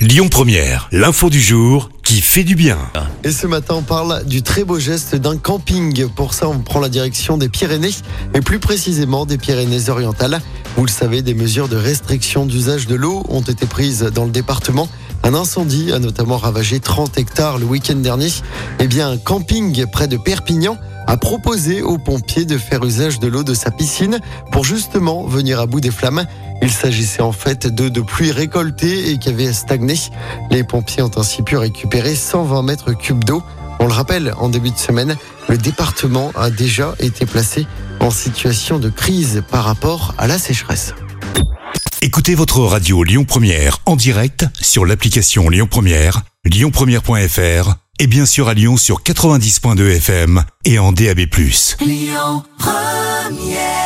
Lyon Première, l'info du jour qui fait du bien. Et ce matin, on parle du très beau geste d'un camping. Pour ça, on prend la direction des Pyrénées, et plus précisément des Pyrénées-Orientales. Vous le savez, des mesures de restriction d'usage de l'eau ont été prises dans le département. Un incendie a notamment ravagé 30 hectares le week-end dernier. Eh bien, un camping près de Perpignan a proposé aux pompiers de faire usage de l'eau de sa piscine pour justement venir à bout des flammes. Il s'agissait en fait d'eau de pluie récoltée et qui avait stagné. Les pompiers ont ainsi pu récupérer 120 mètres cubes d'eau. On le rappelle, en début de semaine, le département a déjà été placé en situation de crise par rapport à la sécheresse. Écoutez votre radio Lyon Première en direct sur l'application Lyon Première, lyonpremière.fr et bien sûr à Lyon sur 90.2 FM et en DAB+. Lyon Première